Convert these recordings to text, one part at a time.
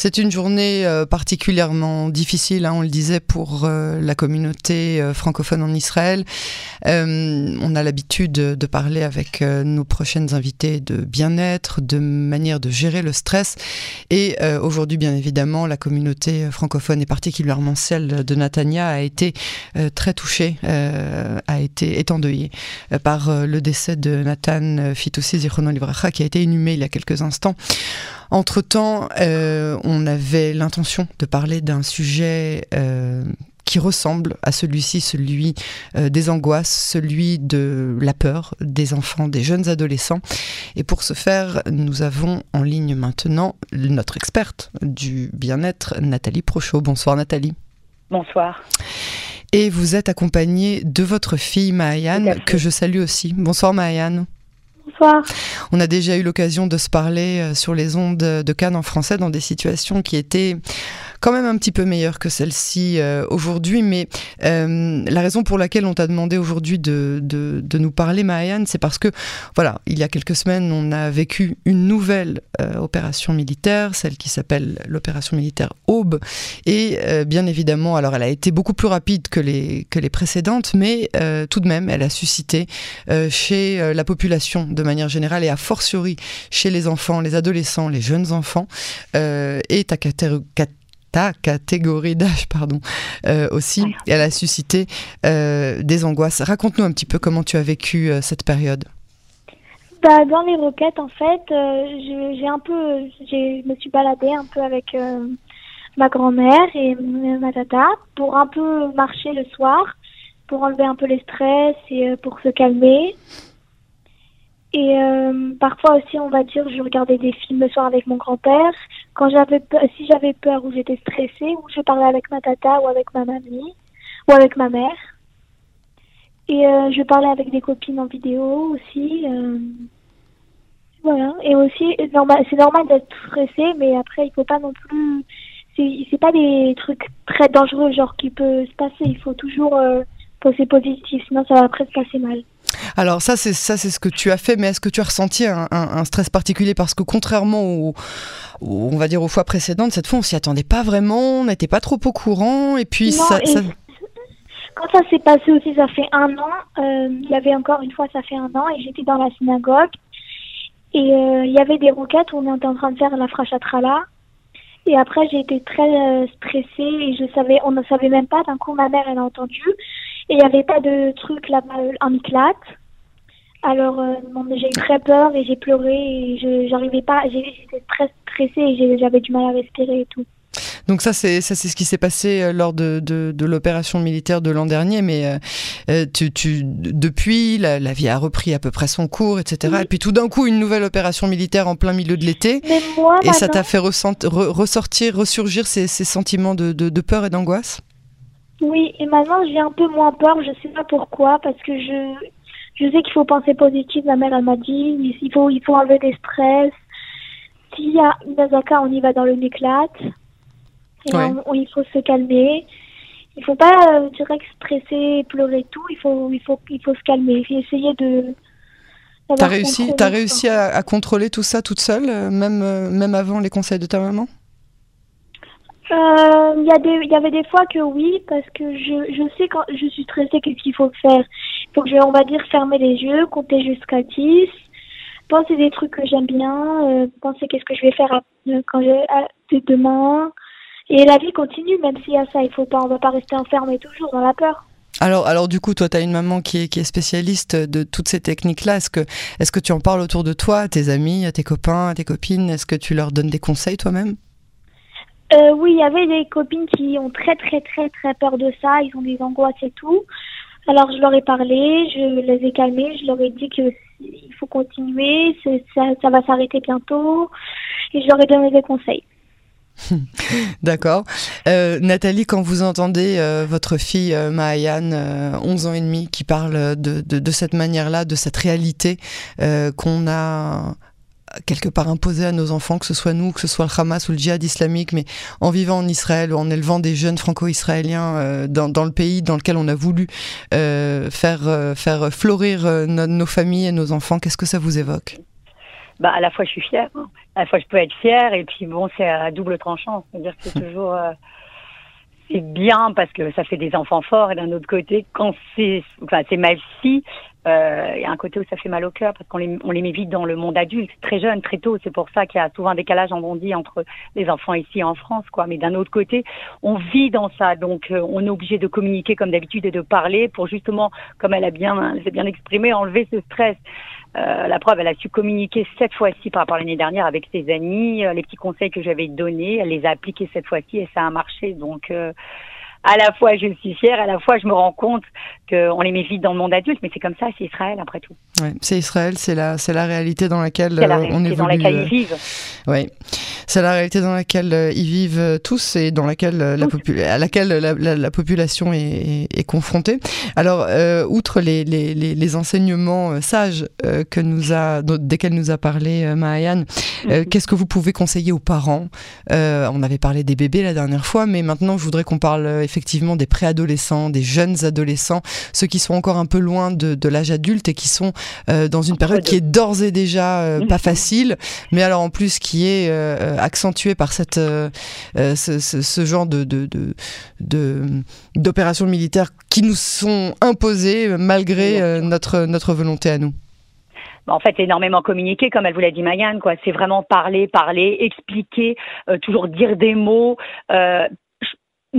C'est une journée euh, particulièrement difficile, hein, on le disait, pour euh, la communauté euh, francophone en Israël. on a l'habitude de parler avec nos prochaines invités de bien-être, de manière de gérer le stress. Et aujourd'hui, bien évidemment, la communauté francophone et particulièrement celle de Natania a été très touchée, a été étendeuillée par le décès de Nathan Fitoussi Zichrono Livracha qui a été inhumé il y a quelques instants. Entre-temps, euh, on avait l'intention de parler d'un sujet euh, qui ressemble à celui-ci, celui, euh, des angoisses, celui de la peur des enfants, des jeunes adolescents. Et pour ce faire, nous avons en ligne maintenant notre experte du bien-être, Nathalie Prochot. Bonsoir Nathalie. Bonsoir. Et vous êtes accompagnée de votre fille Maayane, que je salue aussi. Bonsoir On a déjà eu l'occasion de se parler euh, sur les ondes de Cannes en français dans des situations qui étaient quand même un petit peu meilleure que celle-ci euh, aujourd'hui. Mais euh, la raison pour laquelle on t'a demandé aujourd'hui de, de, nous parler, Mayan, c'est parce que, voilà, il y a quelques semaines, on a vécu une nouvelle euh, opération militaire, celle qui s'appelle l'opération militaire Aube. Et bien évidemment, alors elle a été beaucoup plus rapide que les, que les précédentes, mais tout de même, elle a suscité chez la population de manière générale et a fortiori chez les enfants, les adolescents, les jeunes enfants, et ta, ta catégorie d'âge, pardon, euh, aussi. Elle a suscité euh, des angoisses. Raconte-nous un petit peu comment tu as vécu euh, cette période. Bah, dans les roquettes, en fait, j'ai un peu, je me suis baladée un peu avec ma grand-mère et ma tata pour un peu marcher le soir, pour enlever un peu les stress et pour se calmer. Et parfois aussi, on va dire, je regardais des films le soir avec mon grand-père. Quand j'avais si j'avais peur ou j'étais stressée, ou je parlais avec ma tata ou avec ma mamie ou avec ma mère. Et euh, je parlais avec des copines en vidéo aussi. Euh, voilà. Et aussi, c'est normal d'être stressé, mais après, il faut pas non plus. C'est pas des trucs très dangereux, genre qui peut se passer. Il faut toujours euh, penser positif, sinon ça va après se passer mal. Alors ça c'est ça c'est ce que tu as fait, mais est-ce que tu as ressenti un, stress particulier? Parce que contrairement au, on va dire aux fois précédentes, cette fois on s'y attendait pas vraiment, on n'était pas trop au courant et puis ça, Quand ça s'est passé aussi, ça fait un an. Euh, il y avait encore une fois, ça fait un an, et j'étais dans la synagogue. Et euh, il y avait des roquettes, on était en train de faire la frachatrala. Et après, j'ai été très euh, stressée et je savais, on ne savait même pas. D'un coup, ma mère, elle a entendu. Et il n'y avait pas de truc là-bas en éclate. Alors, euh, j'ai eu très peur et j'ai pleuré et je j'arrivais pas, j'étais très stressée et j'avais du mal à respirer et tout. Donc ça, c'est ça, c'est ce qui s'est passé euh, lors de, de, l'opération militaire de l'an dernier. Mais euh, tu, tu, depuis, la, vie a repris à peu près son cours, etc. Et puis tout d'un coup, une nouvelle opération militaire en plein milieu de l'été. Et ça t'a fait ressortir, ressurgir ces, ces sentiments de, de peur et d'angoisse? Oui, et maintenant j'ai un peu moins peur, je sais pas pourquoi, parce que je, je sais qu'il faut penser positif, ma mère elle m'a dit, il faut, il faut enlever des stress. S'il y a une azaka, on y va dans le éclate. Et il faut se calmer. Il faut pas euh, direct stresser, pleurer tout, il faut, il faut, il faut se calmer, faut essayer de... T'as réussi, as réussi à, à, contrôler tout ça toute seule, euh, même, euh, même avant les conseils de ta maman? Il il y avait des fois que oui, parce que je, je sais quand je suis stressée, qu'est-ce qu'il faut faire. Il faut que je, on va dire, fermer les yeux, compter jusqu'à 10, penser des trucs que j'aime bien, euh, penser qu'est-ce que je vais faire quand j'ai demain. Et la vie continue, même s'il y a ça, il faut pas, on va pas rester enfermé toujours dans la peur. Alors, alors du coup, toi, tu as une maman qui est, qui est spécialiste de toutes ces techniques-là. Est-ce que, est-ce que tu en parles autour de toi, à tes amis, à tes copains, à tes copines? Est-ce que tu leur donnes des conseils toi-même? Euh, oui, il y avait des copines qui ont très très très très peur de ça, ils ont des angoisses et tout. Alors je leur ai parlé, je les ai calmées, je leur ai dit que il faut continuer, ça, va s'arrêter bientôt, et je leur ai donné des conseils. D'accord. Euh, Nathalie, quand vous entendez euh, votre fille euh, 11 ans et demi, qui parle de, de, cette manière-là, de cette réalité qu'on a quelque part imposé à nos enfants, que ce soit nous, que ce soit le Hamas ou le djihad islamique, mais en vivant en Israël ou en élevant des jeunes franco-israéliens euh, dans, dans, le pays dans lequel on a voulu euh, faire, euh, faire florir nos familles et nos enfants, qu'est-ce que ça vous évoque? Bah à la fois je suis fière, hein. à la fois je peux être fière et puis bon c'est à double tranchant, c'est-à-dire que c'est toujours euh, c'est bien parce que ça fait des enfants forts et d'un autre côté quand c'est enfin c'est ma fille euh, il y a un côté où ça fait mal au cœur parce qu'on les, on les met vite dans le monde adulte, très jeune, très tôt. C'est pour ça qu'il y a souvent un décalage, on dit, entre les enfants ici en France, quoi. Mais d'un autre côté, on vit dans ça, donc euh, on est obligé de communiquer comme d'habitude et de parler pour justement, comme elle a bien, elle bien exprimé, enlever ce stress. Euh, la preuve, elle a su communiquer cette fois-ci par rapport à l'année dernière avec ses amis. les petits conseils que j'avais donnés, elle les a appliqués cette fois-ci et ça a marché. Donc à la fois je suis fière, à la fois je me rends compte qu'on les met vite dans le monde adulte, mais c'est comme ça, c'est Israël après tout. Ouais, c'est Israël, c'est la, c'est la réalité dans laquelle euh, on évolue. dans laquelle ils vivent. Oui, c'est la réalité dans laquelle euh, ils vivent tous et dans laquelle la à laquelle la, population est, est, confrontée. Alors, euh, outre les, les, les, enseignements sages que nous a, desquels nous a parlé Mahayan, mhm. qu'est-ce que vous pouvez conseiller aux parents? On avait parlé des bébés la dernière fois, mais maintenant je voudrais qu'on parle effectivement des préadolescents, des jeunes adolescents, ceux qui sont encore un peu loin de, l'âge adulte et qui sont euh, dans une période qui est d'ores et déjà euh, pas facile, mais alors en plus qui est euh, accentuée par cette, ce, genre de, d'opérations militaires qui nous sont imposées malgré notre, notre volonté à nous. Bah, en fait énormément communiquer, comme elle vous l'a dit Mayan, quoi. C'est vraiment parler, parler, expliquer, toujours dire des mots,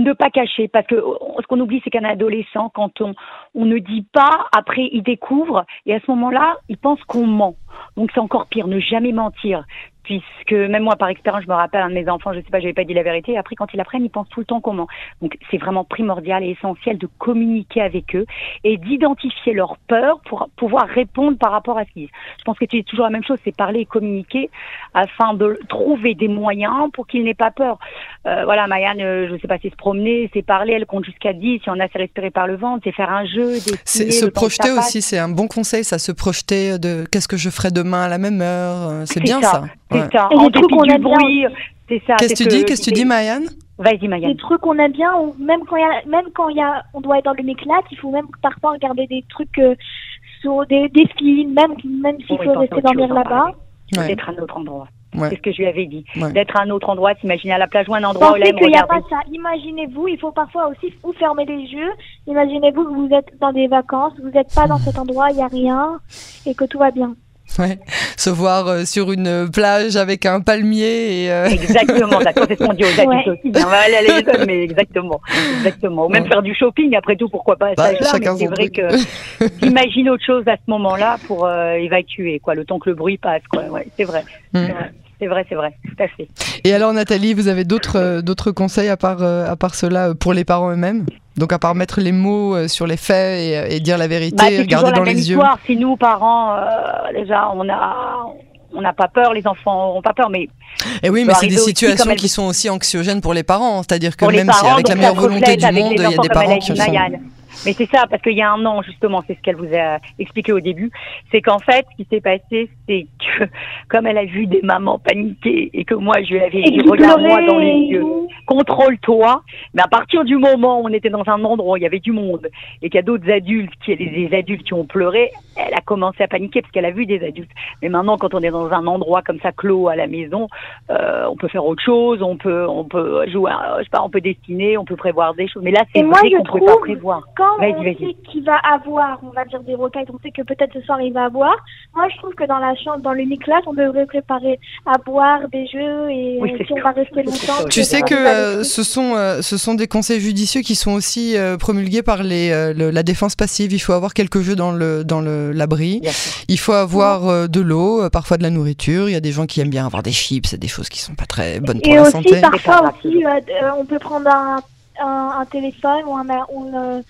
ne pas cacher, parce que ce qu'on oublie, c'est qu'un adolescent, quand on, on ne dit pas, après il découvre, et à ce moment-là, il pense qu'on ment. Donc c'est encore pire, ne jamais mentir. Puisque même moi par expérience je me rappelle un de mes enfants je sais pas j'avais pas dit la vérité et après quand ils apprennent ils pensent tout le temps comment donc c'est vraiment primordial et essentiel de communiquer avec eux et d'identifier leurs peurs pour pouvoir répondre par rapport à ce qu'ils disent. Je pense que c'est toujours la même chose c'est parler et communiquer afin de trouver des moyens pour qu'ils n'aient pas peur. Euh, voilà Mayanne euh, je sais pas c'est se promener c'est parler elle compte jusqu'à 10 si on a c'est respirer par le ventre c'est faire un jeu c'est se projeter aussi c'est un bon conseil ça se projeter de qu'est-ce que je ferai demain à la même heure euh, c'est bien ça. C'est ça. En dépit du bruit, c'est ça. Qu'est-ce que tu dis Qu'est-ce que tu dis, Mayan Vas-y, Mayan. Des trucs qu'on aime bien, même quand il y a, même quand il y a, on doit être dans le méclat, il faut même parfois regarder des trucs euh, sur des, des films, même même s'il faut rester dormir là-bas. D'être à un autre endroit. C'est ce que je lui avais dit. D'être à un autre endroit, s'imaginer à la plage ou un endroit où elle aime qu'il n'y a pas ça. Imaginez-vous, il faut parfois aussi vous fermer les yeux. Imaginez-vous que vous êtes dans des vacances, vous n'êtes pas dans cet endroit, il n'y a rien et que tout va bien. Ouais. Se voir euh, sur une plage avec un palmier et euh... Exactement, d'accord, c'est ce qu'on dit aux adultes aussi. On va aller à l'école, mais exactement, exactement. Ou même faire du shopping, après tout, pourquoi pas bah, mais c'est vrai que imagine autre chose à ce moment-là pour euh, évacuer, quoi, le temps que le bruit passe, quoi. Ouais, c'est vrai. Mm. C'est vrai, c'est vrai, tout à fait. Et alors Nathalie, vous avez d'autres euh, d'autres conseils à part à part cela pour les parents eux-mêmes? Donc à part mettre les mots euh, sur les faits et, dire la vérité, bah, regarder dans les yeux? Si nous parents euh, déjà on a on n'a pas peur, les enfants n'auront pas peur, mais. Et eh oui, mais c'est des situations qui sont aussi anxiogènes pour les parents, c'est-à-dire que même si avec la meilleure volonté du monde, il y a des parents qui sont. Mais c'est ça, parce qu'il y a un an, justement, c'est ce qu'elle vous a expliqué au début, c'est qu'en fait, ce qui s'est passé, c'est que, comme elle a vu des mamans paniquer et que moi, je lui avais dit, regarde-moi dans les yeux, contrôle-toi. Mais à partir du moment où on était dans un endroit où il y avait du monde et qu'il y a d'autres adultes, qui, des adultes qui ont pleuré, elle a commencé à paniquer parce qu'elle a vu des adultes. Mais maintenant, quand on est dans un endroit comme ça, clos à la maison, euh, on peut faire autre chose, on peut, on peut jouer, je sais pas, on peut dessiner, on peut prévoir des choses. Mais là, c'est vrai qu'on peut pas prévoir quand on sait qu'il va avoir, on va dire des rocailles, on sait que peut-être ce soir il va avoir. Moi, je trouve que dans la chambre, dans l'unique classe, on devrait préparer à boire des jeux et si on va rester longtemps. Tu sais que euh, ce sont euh, ce sont des conseils judicieux qui sont aussi euh, promulgués par les la défense passive. Il faut avoir quelques jeux dans le dans le l'abri. Il faut avoir de l'eau, parfois de la nourriture. Il y a des gens qui aiment bien avoir des chips, et des choses qui sont pas très bonnes pour et la aussi, santé. Parfois aussi, on peut prendre un un, téléphone ou un, un,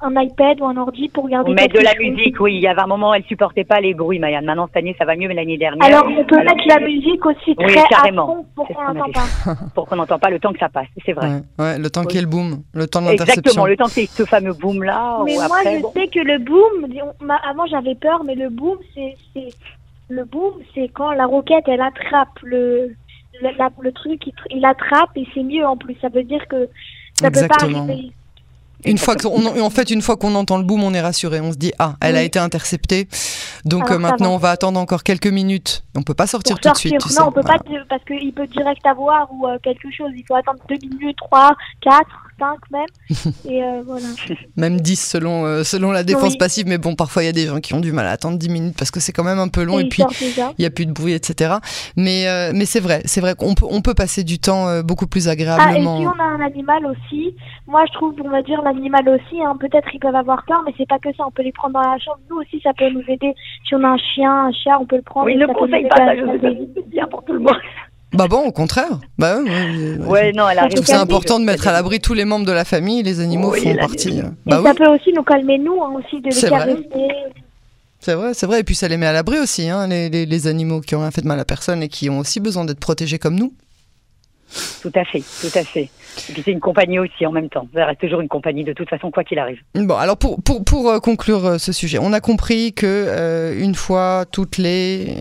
un, iPad ou un ordi pour regarder. Ou mettre de la musique, oui. Il y avait un moment, elle supportait pas les bruits, Maya. Maintenant, cette année, ça va mieux, mais l'année dernière. Alors, on peut mettre la musique aussi très oui, carrément. pour qu'on n'entend pas. pour qu'on n'entend pas le temps que ça passe, c'est vrai. Ouais, le temps qu'il y ait le boom, le temps de Exactement, le temps c'est ce fameux boom là. Mais moi, je sais que le boom, avant j'avais peur, mais le boom, c'est le boom, c'est quand la roquette elle attrape le le, le truc, il, il attrape et c'est mieux en plus. Ça veut dire que ça peut pas arriver. Une fois qu'on, en fait, une fois qu'on entend le boom, on est rassuré. On se dit ah, elle a été interceptée. Donc maintenant, on va attendre encore quelques minutes. On peut pas sortir tout de suite. non, sais. on peut pas parce qu'il peut direct avoir ou quelque chose. Il faut attendre deux minutes, trois, quatre même. Et euh, voilà. Même 10 selon, euh, selon la défense passive, mais bon, parfois il y a des gens qui ont du mal à attendre 10 minutes parce que c'est quand même un peu long et, puis il n'y a plus de bruit, etc. Mais, euh, mais c'est vrai, c'est vrai qu'on peut, on peut passer du temps beaucoup plus agréablement. Ah, et si on a un animal aussi, moi je trouve, on va dire l'animal aussi, hein, peut-être ils peuvent avoir peur, mais c'est pas que ça, on peut les prendre dans la chambre. Nous aussi, ça peut nous aider. Si on a un chien, un chat, on peut le prendre. Oui, ne conseille pas ça, je bien pour tout le monde. Bah bon, au contraire. Bah ouais, non, elle Je trouve c'est important de mettre à l'abri tous les membres de la famille. Les animaux font partie. Euh, bah ça peut aussi nous calmer nous, hein, aussi de les caresser. C'est vrai, c'est vrai. Et puis ça les met à l'abri aussi, hein, les, les, les, animaux qui ont rien fait de mal à personne et qui ont aussi besoin d'être protégés comme nous. Tout à fait, tout à fait. Et puis c'est une compagnie aussi en même temps. Ça reste toujours une compagnie de toute façon, quoi qu'il arrive. Bon, alors pour, pour, pour euh, conclure euh, ce sujet, on a compris que une fois toutes les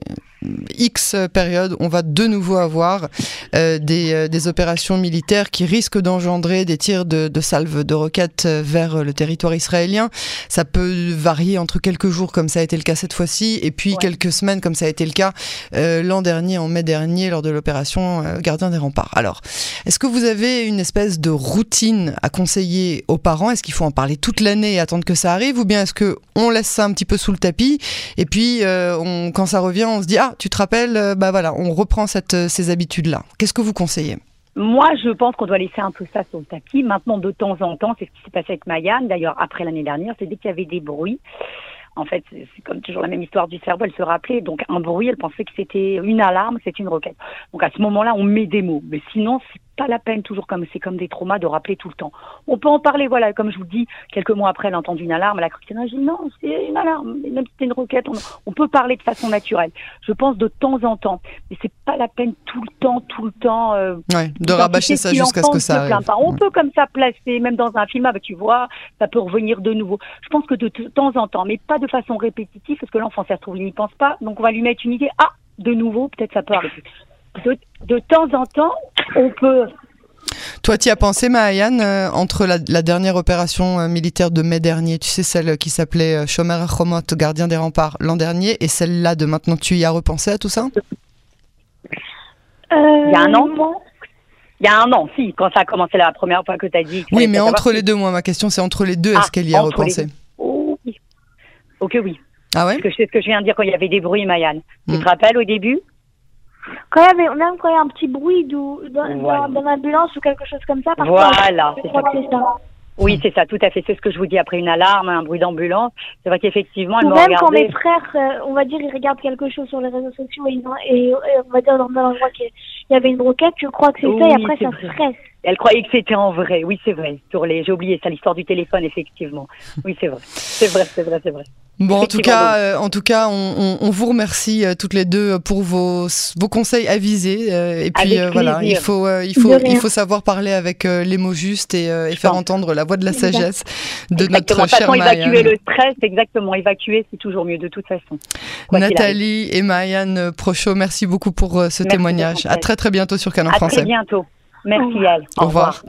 X période, on va de nouveau avoir euh, des, euh, des, opérations militaires qui risquent d'engendrer des tirs de, de, salves de roquettes vers le territoire israélien. Ça peut varier entre quelques jours, comme ça a été le cas cette fois-ci, et puis quelques semaines, comme ça a été le cas euh, l'an dernier, en mai dernier, lors de l'opération Gardien des remparts. Alors, est-ce que vous avez une espèce de routine à conseiller aux parents? Est-ce qu'il faut en parler toute l'année et attendre que ça arrive, ou bien est-ce que on laisse ça un petit peu sous le tapis, et puis on, quand ça revient, on se dit ah tu te rappelles, euh, bah voilà, on reprend euh, ces habitudes-là. Qu'est-ce que vous conseillez? Moi, je pense qu'on doit laisser un peu ça sur le tapis. Maintenant, de temps en temps, c'est ce qui s'est passé avec Mayan. D'ailleurs, après l'année dernière, c'est dès qu'il y avait des bruits. En fait, c'est comme toujours la même histoire du cerveau. Elle se rappelait, donc un bruit, elle pensait que c'était une alarme, c'était une requête. Donc à ce moment-là, on met des mots. Mais sinon, c'est pas la peine, toujours comme c'est comme des traumas, de rappeler tout le temps. On peut en parler, voilà, comme je vous dis, quelques mois après, elle a entendu une alarme, elle a cru que c'était non, c'est une alarme, même si c'était une requête, on, peut parler de façon naturelle. Je pense de temps en temps, mais c'est pas la peine tout le temps, tout le temps. Euh, de rabâcher ça jusqu'à ce que ça arrive. On peut comme ça placer, même dans un film, avec, tu vois, ça peut revenir de nouveau. Je pense que de temps en temps, mais pas de façon répétitive, parce que l'enfant, ça se trouve, il n'y pense pas, donc on va lui mettre une idée, ah, de nouveau, peut-être ça peut arriver de, temps en temps, on peut toi, tu as pensé, Mahayan, euh, entre la, dernière opération euh, militaire de mai dernier, tu sais, celle qui s'appelait euh, Shomer Chomot, gardien des remparts, l'an dernier, et celle-là de maintenant, tu y as repensé à tout ça? Il y a un an? Il y a un an, si, quand ça a commencé la première fois que tu as dit. Oui, mais entre les deux, moi, ma question, c'est entre les deux, est-ce ah, qu'elle y a repensé? oh, oui. Ok, oui. Ah ouais? Parce que je sais ce que je viens de dire quand il y avait des bruits, Mayan. Tu hmm. te rappelles au début? Quand avait, même quand il y a un petit bruit dans, dans, l'ambulance ou quelque chose comme ça, voilà, c'est ça. Oui, c'est ça, tout à fait. C'est ce que je vous dis après une alarme, un bruit d'ambulance. C'est vrai qu'effectivement, elle Ou même quand mes frères, euh, on va dire, ils regardent quelque chose sur les réseaux sociaux et, et, on va dire dans l'endroit qu'il y avait une roquette, je crois que c'est ça, et après ça stresse. Elle croyait que c'était en vrai. Oui, c'est vrai. Sur les, j'ai oublié ça, l'histoire du téléphone, effectivement. Oui, c'est vrai. C'est vrai, c'est vrai, c'est vrai. Bon, en tout cas, euh, en tout cas, on, on, vous remercie euh, toutes les deux pour vos, vos conseils avisés. Euh, et puis voilà, il faut, il faut, il faut savoir parler avec les mots justes et, et faire entendre la voix de la sagesse de notre chère évacuer le stress, exactement. Évacuer, c'est toujours mieux de toute façon. Nathalie et Marianne Prochot, merci beaucoup pour ce témoignage. À très très bientôt sur Canon Français. À très bientôt. Merci, Al. Au, revoir.